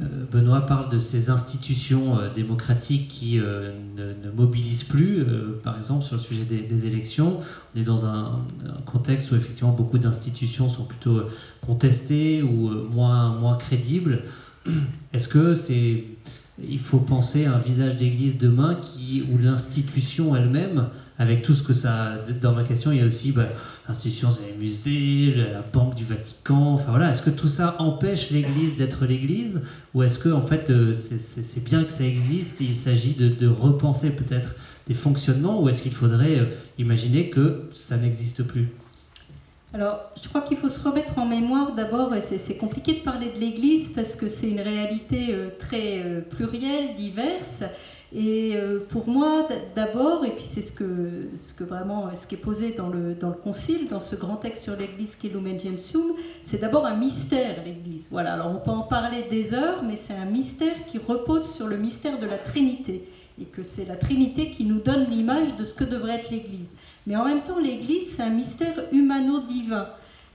S1: euh, Benoît parle de ces institutions euh, démocratiques qui ne, mobilisent plus, par exemple sur le sujet des, élections. On est dans un, contexte où effectivement beaucoup d'institutions sont plutôt contestées ou moins, moins crédibles. Est-ce que c'est il faut penser à un visage d'église demain qui, où l'institution elle-même, avec tout ce que ça. Dans ma question, il y a aussi bah, l'institution, c'est les musées, la Banque du Vatican, enfin voilà. Est-ce que tout ça empêche l'église d'être l'église ou est-ce que, en fait, euh, c'est bien que ça existe il s'agit de, repenser peut-être des fonctionnements ou est-ce qu'il faudrait euh, imaginer que ça n'existe plus?
S3: Alors, je crois qu'il faut se remettre en mémoire d'abord, c'est compliqué de parler de l'Église parce que c'est une réalité euh, très plurielle, diverse, et euh, pour moi, d'abord, et puis c'est ce que, vraiment ce qui est posé dans le, dans le Concile, dans ce grand texte sur l'Église qui est Lumen Gentium, c'est d'abord un mystère, l'Église. Voilà, alors on peut en parler des heures, mais c'est un mystère qui repose sur le mystère de la Trinité, et que c'est la Trinité qui nous donne l'image de ce que devrait être l'Église. Mais en même temps, l'Église, c'est un mystère humano-divin.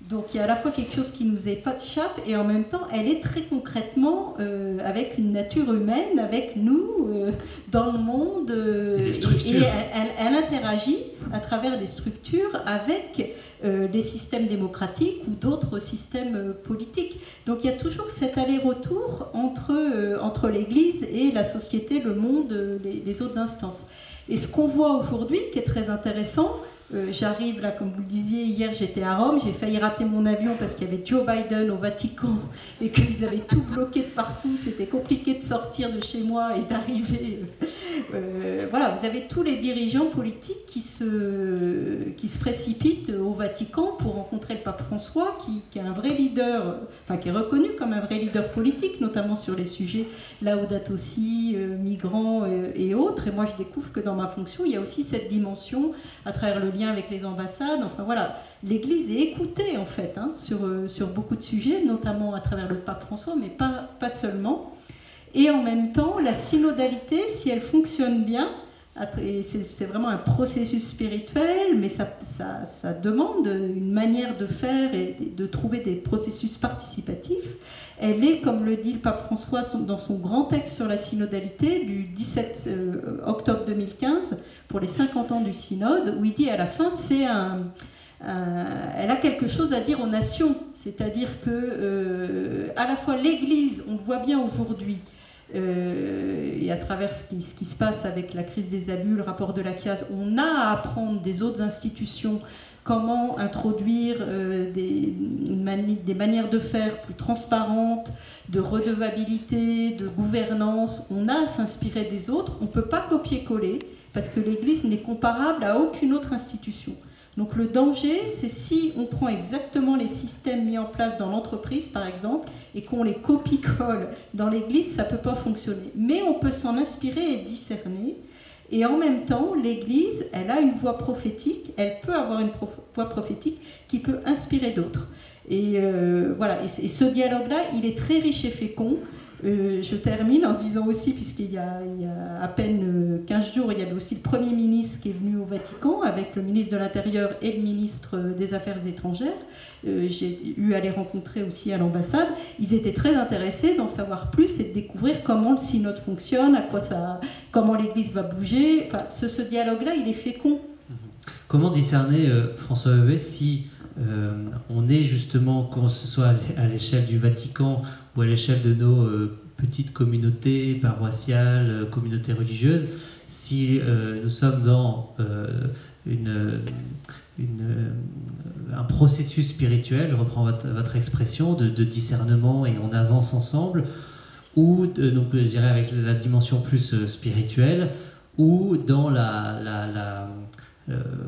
S3: Donc il y a à la fois quelque chose qui nous échappe et en même temps elle est très concrètement euh, avec une nature humaine, avec nous, euh, dans le monde.
S1: Euh, et,
S3: elle, interagit à travers des structures avec des systèmes démocratiques ou d'autres systèmes politiques. Donc il y a toujours cet aller-retour entre, entre l'Église et la société, le monde, les, les autres instances. Et ce qu'on voit aujourd'hui, qui est très intéressant, euh, j'arrive là, comme vous le disiez, hier j'étais à Rome, j'ai failli rater mon avion parce qu'il y avait Joe Biden au Vatican et qu'ils avaient tout bloqué de partout, c'était compliqué de sortir de chez moi et d'arriver. Euh, voilà, vous avez tous les dirigeants politiques qui se, qui se précipitent au Vatican pour rencontrer le pape François, qui, est un vrai leader, enfin qui est reconnu comme un vrai leader politique, notamment sur les sujets Laudato aussi, euh, migrants et autres. Et moi je découvre que dans ma fonction, il y a aussi cette dimension à travers le avec les ambassades. Enfin voilà, l'Église est écoutée en fait hein, sur, euh, sur beaucoup de sujets, notamment à travers le pape François, mais pas, pas seulement. Et en même temps, la synodalité, si elle fonctionne bien, c'est vraiment un processus spirituel, mais ça, demande une manière de faire et de trouver des processus participatifs. Elle est, comme le dit le pape François dans son grand texte sur la synodalité du 17 euh, octobre 2015, pour les 50 ans du synode, où il dit à la fin, c'est un, elle a quelque chose à dire aux nations, c'est-à-dire que euh, à la fois l'Église, on le voit bien aujourd'hui, euh, et à travers ce qui, se passe avec la crise des abus, le rapport de la CIAS, on a à apprendre des autres institutions comment introduire euh, des, des, manières de faire plus transparentes, de redevabilité, de gouvernance. On a à s'inspirer des autres. On ne peut pas copier-coller parce que l'Église n'est comparable à aucune autre institution. Donc le danger, c'est si on prend exactement les systèmes mis en place dans l'entreprise, par exemple, et qu'on les copie-colle dans l'Église, ça ne peut pas fonctionner. Mais on peut s'en inspirer et discerner. Et en même temps, l'Église, elle a une voix prophétique, elle peut avoir une voix prophétique qui peut inspirer d'autres. Et euh, voilà, et, ce dialogue-là, il est très riche et fécond. Euh, je termine en disant aussi, puisqu'il y, a à peine 15 euh, jours, il y avait aussi le Premier ministre qui est venu au Vatican avec le ministre de l'Intérieur et le ministre des Affaires étrangères. Euh, j'ai eu à les rencontrer aussi à l'ambassade. Ils étaient très intéressés d'en savoir plus et de découvrir comment le synode fonctionne, à quoi ça, comment l'Église va bouger. Enfin, ce, dialogue-là, il est fécond.
S1: Comment discerner, François Heuvet, si on est justement, que ce soit à l'échelle du Vatican ou à l'échelle de nos euh, petites communautés paroissiales, euh, communautés religieuses, si euh, nous sommes dans un processus spirituel, je reprends votre, expression, de, discernement et on avance ensemble, ou donc je dirais avec la dimension plus spirituelle, ou dans la,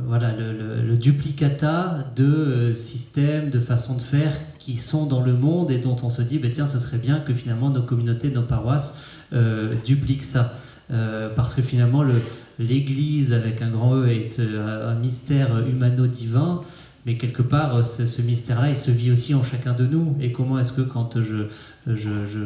S1: voilà, le, duplicata de systèmes, de façons de faire qui sont dans le monde et dont on se dit, bah, tiens, ce serait bien que finalement nos communautés, nos paroisses euh, dupliquent ça. Euh, parce que finalement, l'Église avec un grand E est euh, un mystère humano-divin, mais quelque part, ce, mystère-là, il se vit aussi en chacun de nous. Et comment est-ce que quand je,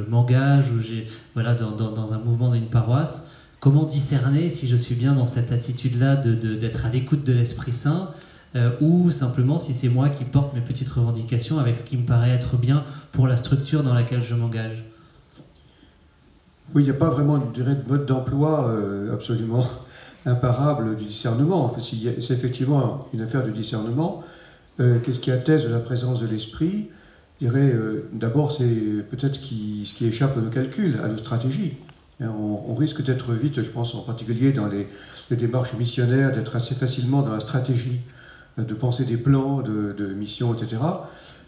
S1: m'engage ou j'ai, voilà, dans, dans, un mouvement d'une paroisse, comment discerner si je suis bien dans cette attitude-là d'être de, à l'écoute de l'Esprit Saint euh, ou simplement si c'est moi qui porte mes petites revendications avec ce qui me paraît être bien pour la structure dans laquelle je m'engage.
S4: Oui, il n'y a pas vraiment de mode d'emploi euh, absolument imparable du discernement. c'est effectivement une affaire de discernement. Euh, qu'est-ce qui atteste de la présence de l'esprit? Je dirais, d'abord, c'est peut-être ce qui, échappe à nos calculs, à nos stratégies. On, risque d'être vite, je pense en particulier dans les démarches missionnaires, d'être assez facilement dans la stratégie de penser des plans de, de mission, etc.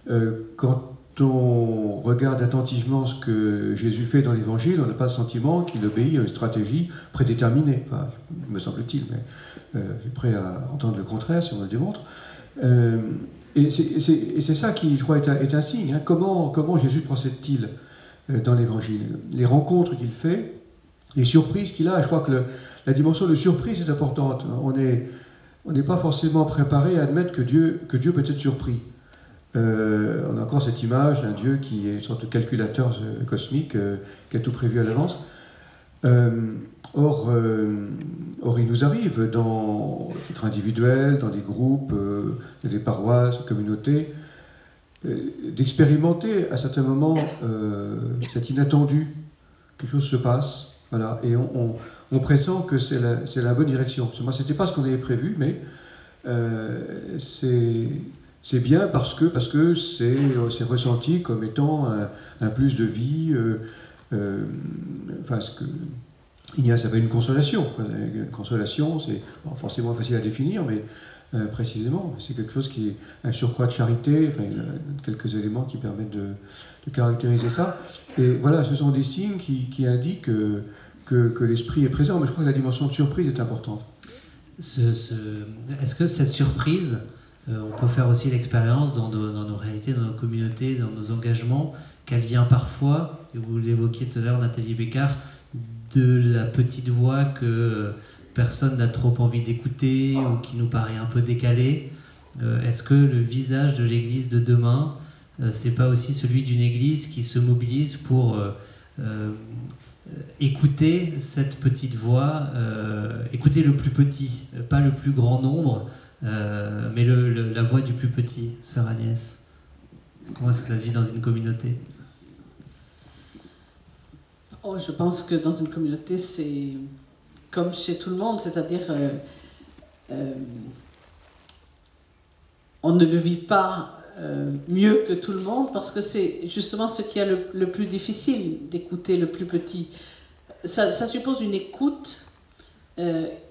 S4: Euh, quand on regarde attentivement ce que Jésus fait dans l'Évangile, on n'a pas le sentiment qu'il obéit à une stratégie prédéterminée, me semble-t-il, mais euh, je suis prêt à entendre le contraire si on le démontre. Euh, et c'est ça qui, je crois, est un, signe. Hein. Comment Jésus procède-t-il dans l'Évangile? Les rencontres qu'il fait, les surprises qu'il a, je crois que la dimension de surprise est importante. On est on n'est pas forcément préparé à admettre que Dieu, peut être surpris. Euh, on a encore cette image d'un Dieu qui est une sorte de calculateur euh, cosmique, euh, qui a tout prévu à l'avance. or, or, il nous arrive dans titre individuel, dans des groupes, dans des paroisses, communautés, d'expérimenter à certains moments cet inattendu. Quelque chose se passe, voilà, et on on pressent que c'est la, bonne direction. Moi, ce n'était pas ce qu'on avait prévu, mais euh, c'est bien parce que parce que c'est ressenti comme étant un, plus de vie. Euh, euh, enfin, ce que Ignace avait une consolation. Une consolation, c'est forcément facile à définir, mais précisément, c'est quelque chose qui est un surcroît de charité. Il y a quelques éléments qui permettent de, caractériser ça. Et voilà, ce sont des signes qui, indiquent que, l'esprit est présent, mais je crois que la dimension de surprise est importante.
S1: Est-ce que cette surprise, euh, on peut faire aussi l'expérience dans, nos réalités, dans nos communautés, dans nos engagements, qu'elle vient parfois, et vous l'évoquiez tout à l'heure, Nathalie Bécard, de la petite voix que personne n'a trop envie d'écouter ou qui nous paraît un peu décalée? Euh, Est-ce que le visage de l'Église de demain, euh, c'est pas aussi celui d'une Église qui se mobilise pour écouter cette petite voix, écouter le plus petit, pas le plus grand nombre, mais la voix du plus petit, sœur Agnès. Comment est-ce que ça se vit dans une communauté?
S5: Oh, Je pense que dans une communauté, c'est comme chez tout le monde, c'est-à-dire euh, euh, on ne le vit pas euh, mieux que tout le monde parce que c'est justement ce qui est le, plus difficile d'écouter le plus petit. Ça, suppose une écoute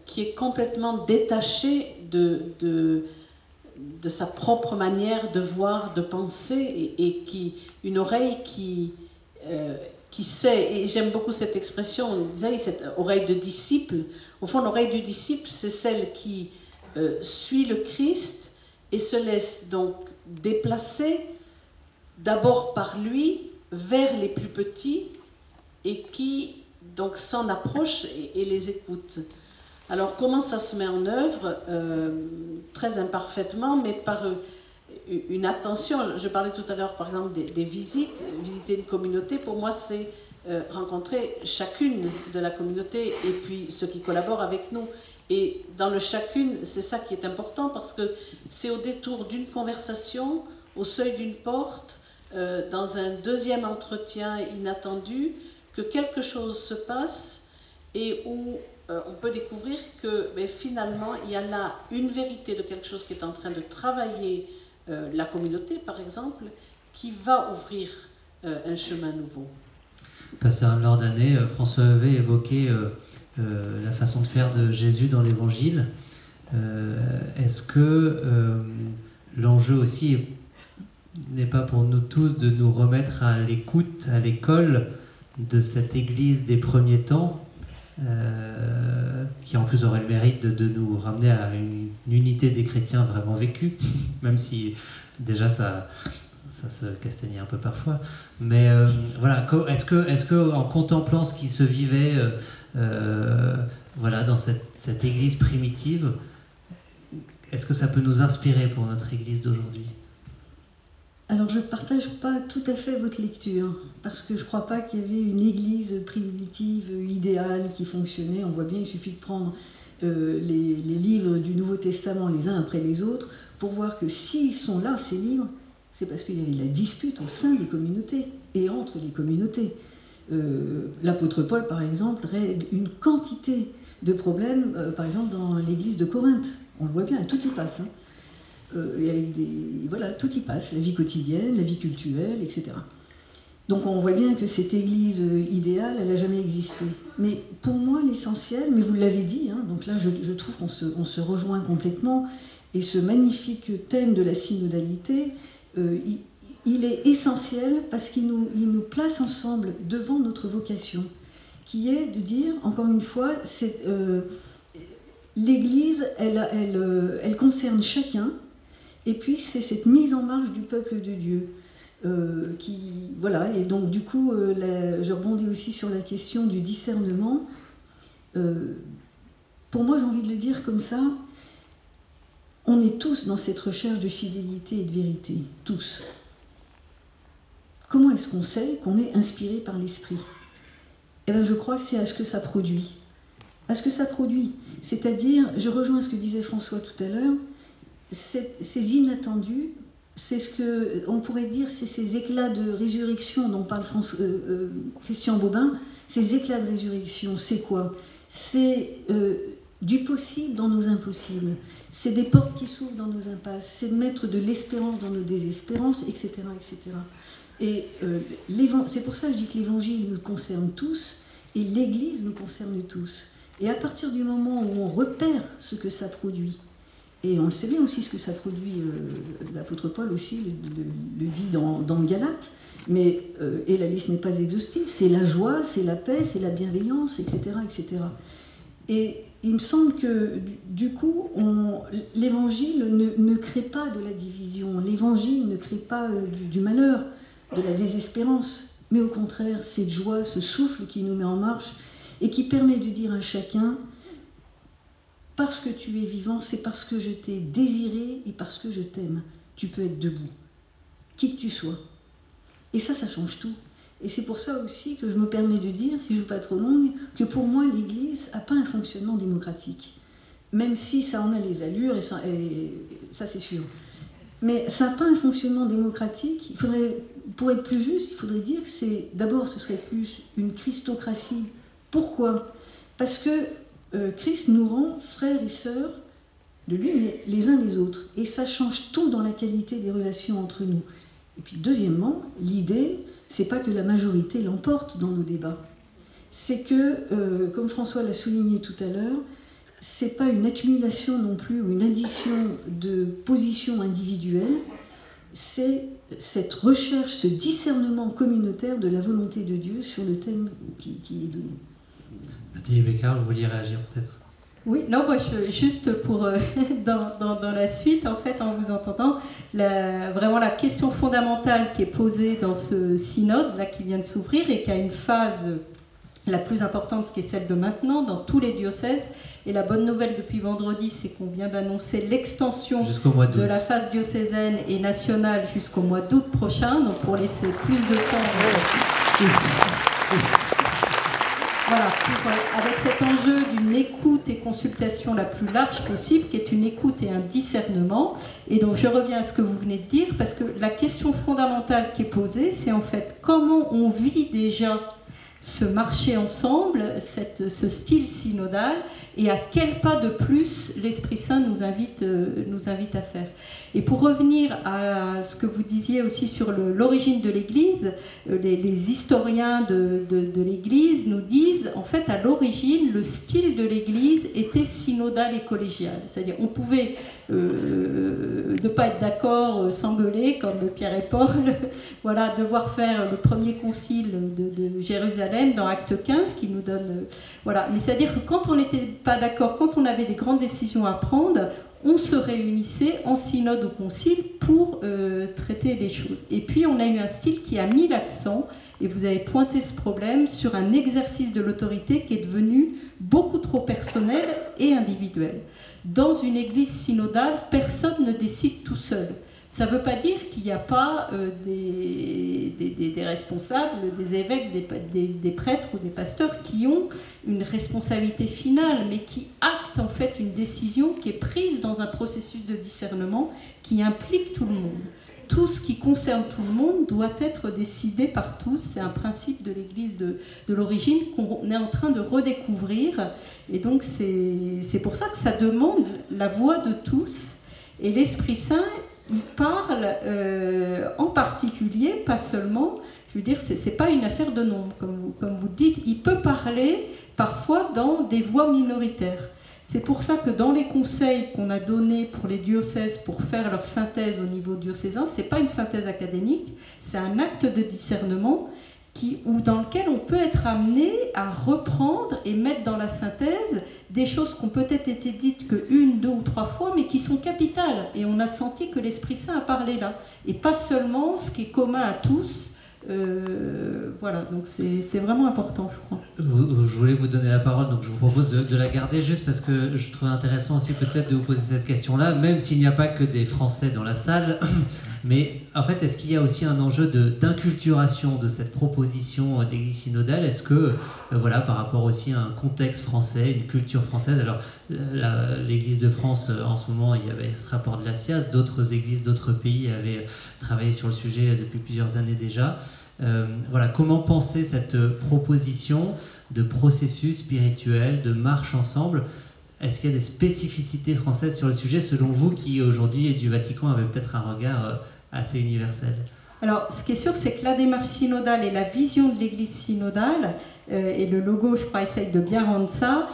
S5: qui est complètement détachée de, de sa propre manière de voir, de penser, et, qui, une oreille qui, euh, qui sait, et j'aime beaucoup cette expression, cette oreille de disciple. Au fond, l'oreille du disciple, c'est celle qui euh, suit le Christ et se laisse donc déplacer d'abord par lui vers les plus petits et qui donc s'en approche et les écoute. Alors comment ça se met en œuvre? Euh, Très imparfaitement, mais par euh, une attention. Je parlais tout à l'heure par exemple des, visites. Visiter une communauté, pour moi, c'est euh, rencontrer chacune de la communauté et puis ceux qui collaborent avec nous. Et dans le chacune, c'est ça qui est important parce que c'est au détour d'une conversation, au seuil d'une porte, dans un deuxième entretien inattendu, que quelque chose se passe et où euh, on peut découvrir que ben, finalement, il y a là une vérité de quelque chose qui est en train de travailler euh, la communauté, par exemple, qui va ouvrir euh, un chemin nouveau.
S1: Pasteur Anne d'année, François avait évoqué la façon de faire de Jésus dans l'Évangile. Est-ce que l'enjeu aussi n'est pas pour nous tous de nous remettre à l'écoute, à l'école de cette Église des premiers temps euh, qui en plus aurait le mérite de, nous ramener à une, unité des chrétiens vraiment vécue, même si déjà ça, ça se castagnait un peu parfois. Mais euh, voilà, est-ce que, est que en contemplant ce qui se vivait euh, voilà, dans cette, église primitive, est-ce que ça peut nous inspirer pour notre église d'aujourd'hui?
S2: Alors je ne partage pas tout à fait votre lecture, parce que je ne crois pas qu'il y avait une église primitive idéale qui fonctionnait. On voit bien, il suffit de prendre euh, les, livres du Nouveau Testament les uns après les autres pour voir que s'ils sont là, ces livres, c'est parce qu'il y avait de la dispute au sein des communautés et entre les communautés. Euh, l'apôtre Paul, par exemple, règle une quantité de problèmes, euh, par exemple dans l'église de Corinthe. On le voit bien, tout y passe. Hein. Euh. Voilà, tout y passe, la vie quotidienne, la vie culturelle, etc. Donc on voit bien que cette église idéale, elle n'a jamais existé. Mais pour moi, l'essentiel, mais vous l'avez dit, hein, donc là je, trouve qu'on se, on se, rejoint complètement, et ce magnifique thème de la synodalité, euh, il, est essentiel parce qu'il nous, place ensemble devant notre vocation, qui est de dire, encore une fois, l'Église, elle, elle, concerne chacun, et puis c'est cette mise en marche du peuple de Dieu. Euh, qui, voilà, et donc du coup, euh, je rebondis aussi sur la question du discernement. Euh, pour moi, j'ai envie de le dire comme ça, on est tous dans cette recherche de fidélité et de vérité, tous. Comment est-ce qu'on sait qu'on est inspiré par l'esprit? Eh bien, je crois que c'est à ce que ça produit. À ce que ça produit. C'est-à-dire, je rejoins ce que disait François tout à l'heure, ces inattendus, c'est ce que on pourrait dire, c'est ces éclats de résurrection dont parle euh, euh, Christian Bobin. Ces éclats de résurrection, c'est quoi? C'est euh, du possible dans nos impossibles. C'est des portes qui s'ouvrent dans nos impasses. C'est de mettre de l'espérance dans nos désespérances, etc., etc. Et c'est pour ça que je dis que l'Évangile nous concerne tous et l'Église nous concerne tous. Et à partir du moment où on repère ce que ça produit, et on le sait bien aussi ce que ça produit, euh, l'apôtre Paul aussi le, dit dans, dans, Galate, mais, euh, et la liste n'est pas exhaustive, c'est la joie, c'est la paix, c'est la bienveillance, etc., etc. Et il me semble que du coup, l'évangile ne, crée pas de la division, l'évangile ne crée pas euh, du, du, malheur, de la désespérance, mais au contraire, cette joie, ce souffle qui nous met en marche et qui permet de dire à chacun, parce que tu es vivant, c'est parce que je t'ai désiré et parce que je t'aime. Tu peux être debout, qui que tu sois. Et ça, ça change tout. Et c'est pour ça aussi que je me permets de dire, si je ne veux pas trop longue, que pour moi, l'Église n'a pas un fonctionnement démocratique. Même si ça en a les allures, et ça, ça c'est sûr. Mais ça n'a pas un fonctionnement démocratique. Il faudrait, pour être plus juste, il faudrait dire que c'est d'abord ce serait plus une christocratie. Pourquoi? Parce que euh, Christ nous rend frères et sœurs de lui, mais les uns les autres. Et ça change tout dans la qualité des relations entre nous. Et puis deuxièmement, l'idée, c'est pas que la majorité l'emporte dans nos débats. C'est que, euh, comme François l'a souligné tout à l'heure, c'est pas une accumulation non plus ou une addition de positions individuelles, c'est cette recherche, ce discernement communautaire de la volonté de Dieu sur le thème qui, est donné.
S1: Nathalie Bécard, vous vouliez réagir peut-être?
S3: Oui, non, moi, je, juste pour euh, dans, dans, la suite, en fait, en vous entendant, la, vraiment la question fondamentale qui est posée dans ce synode là qui vient de s'ouvrir et qui a une phase la plus importante, qui est celle de maintenant, dans tous les diocèses. Et la bonne nouvelle depuis vendredi, c'est qu'on vient d'annoncer l'extension de la phase diocésaine et nationale jusqu'au mois d'août prochain, donc pour laisser plus de temps. Voilà, avec cet enjeu d'une écoute et consultation la plus large possible, qui est une écoute et un discernement. Et donc je reviens à ce que vous venez de dire, parce que la question fondamentale qui est posée, c'est en fait comment on vit déjà ce marcher ensemble, ce style synodal, et à quel pas de plus l'Esprit Saint nous invite, euh, nous invite à faire. Et pour revenir à ce que vous disiez aussi sur l'origine de l'Église, euh, les, historiens de, de, l'Église nous disent, en fait, à l'origine, le style de l'Église était synodal et collégial. C'est-à-dire, on pouvait euh, ne pas être d'accord, s'engueuler, comme Pierre et Paul, voilà, devoir faire le premier concile de, de Jérusalem dans Acte 15 qui nous donne. Euh, voilà. Mais c'est-à-dire que quand on n'était pas d'accord, quand on avait des grandes décisions à prendre, on se réunissait en synode ou concile pour euh, traiter les choses. Et puis on a eu un style qui a mis l'accent, et vous avez pointé ce problème, sur un exercice de l'autorité qui est devenu beaucoup trop personnel et individuel. Dans une église synodale, personne ne décide tout seul. Ça ne veut pas dire qu'il n'y a pas euh, des, des, responsables, des évêques, des, prêtres ou des pasteurs qui ont une responsabilité finale, mais qui actent en fait une décision qui est prise dans un processus de discernement qui implique tout le monde. Tout ce qui concerne tout le monde doit être décidé par tous. C'est un principe de l'Église de, l'origine qu'on est en train de redécouvrir. Et donc c'est pour ça que ça demande la voix de tous. Et l'Esprit Saint il parle euh, en particulier, pas seulement, je veux dire, ce n'est pas une affaire de nombre, comme vous, comme vous dites, il peut parler parfois dans des voix minoritaires. C'est pour ça que dans les conseils qu'on a donnés pour les diocèses pour faire leur synthèse au niveau diocésain, ce n'est pas une synthèse académique, c'est un acte de discernement ou dans lequel on peut être amené à reprendre et mettre dans la synthèse des choses qui ont peut-être été dites que une, deux ou trois fois, mais qui sont capitales. Et on a senti que l'Esprit Saint a parlé là. Et pas seulement ce qui est commun à tous, euh, voilà, donc c'est vraiment important, je crois.
S1: je voulais vous donner la parole, donc je vous propose de, la garder juste parce que je trouve intéressant aussi peut-être de vous poser cette question-là, même s'il n'y a pas que des Français dans la salle. Mais en fait, est-ce qu'il y a aussi un enjeu d'inculturation de, cette proposition d'église synodale? Est-ce que, euh, voilà, par rapport aussi à un contexte français, une culture française, alors l'église de France, euh, en ce moment, il y avait ce rapport de la SIAS, d'autres églises d'autres pays avaient travaillé sur le sujet depuis plusieurs années déjà. Euh, voilà, comment penser cette proposition de processus spirituel, de marche ensemble? Est-ce qu'il y a des spécificités françaises sur le sujet, selon vous, qui aujourd'hui du Vatican avaient peut-être un regard euh, assez universel?
S3: Alors, ce qui est sûr, c'est que la démarche synodale et la vision de l'Église synodale, euh, et le logo, je crois, essaye de bien rendre ça,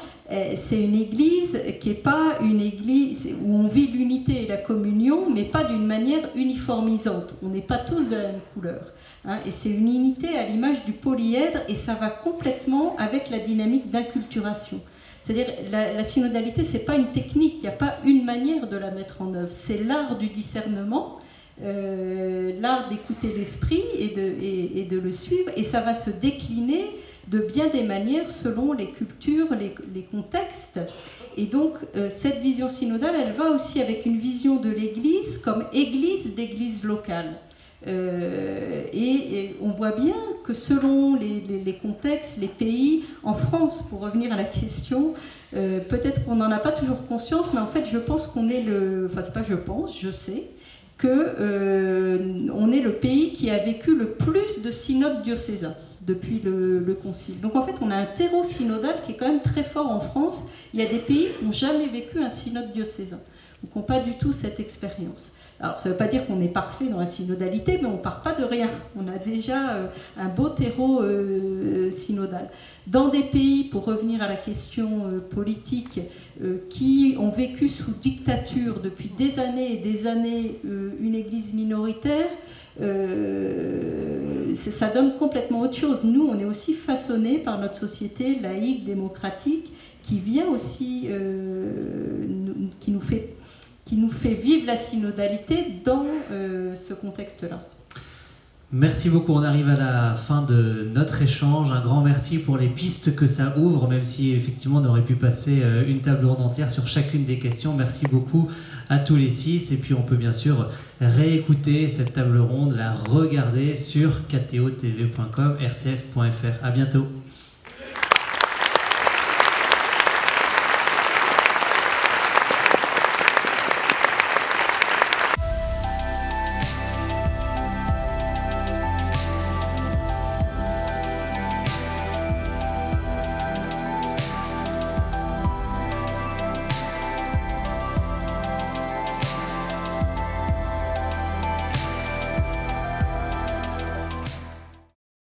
S3: c'est une Église qui n'est pas une Église où on vit l'unité et la communion, mais pas d'une manière uniformisante. On n'est pas tous de la même couleur. Hein, et c'est une unité à l'image du polyèdre et ça va complètement avec la dynamique d'inculturation. C'est-à-dire la, la synodalité, c'est pas une technique, il n'y a pas une manière de la mettre en œuvre. C'est l'art du discernement, euh, l'art d'écouter l'esprit et de, et, de, le suivre, et ça va se décliner de bien des manières selon les cultures, les, contextes. Et donc euh, cette vision synodale, elle va aussi avec une vision de l'Église comme Église d'église locale. Euh, et, on voit bien que selon les, contextes, les pays, en France, pour revenir à la question, euh, peut-être qu'on n'en a pas toujours conscience, mais en fait, je pense qu'on est le. Enfin, c'est pas je pense, je sais que euh, est le pays qui a vécu le plus de synodes diocésains depuis le, Concile. Donc en fait, on a un terreau synodal qui est quand même très fort en France. Il y a des pays qui n'ont jamais vécu un synode diocésain, ou qui n'ont pas du tout cette expérience. Alors ça ne veut pas dire qu'on est parfait dans la synodalité, mais on ne part pas de rien. On a déjà euh, un beau terreau euh, synodal. Dans des pays, pour revenir à la question euh, politique, qui ont vécu sous dictature depuis des années et des années une église minoritaire, ça donne complètement autre chose. Nous, on est aussi façonné par notre société laïque, démocratique, qui vient aussi, qui nous fait nous fait vivre la synodalité dans euh, ce contexte-là.
S1: Merci beaucoup. On arrive à la fin de notre échange. Un grand merci pour les pistes que ça ouvre, même si effectivement on aurait pu passer euh, une table ronde entière sur chacune des questions. Merci beaucoup à tous les six. Et puis on peut bien sûr réécouter cette table ronde, la regarder sur ktotv.com, rcf.fr. À bientôt.